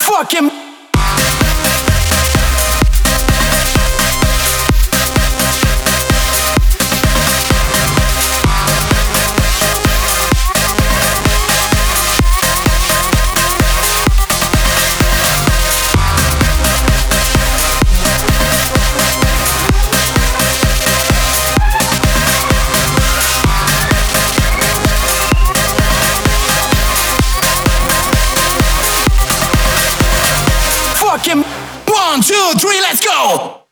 Fucking. Fucking one, two, three, let's go!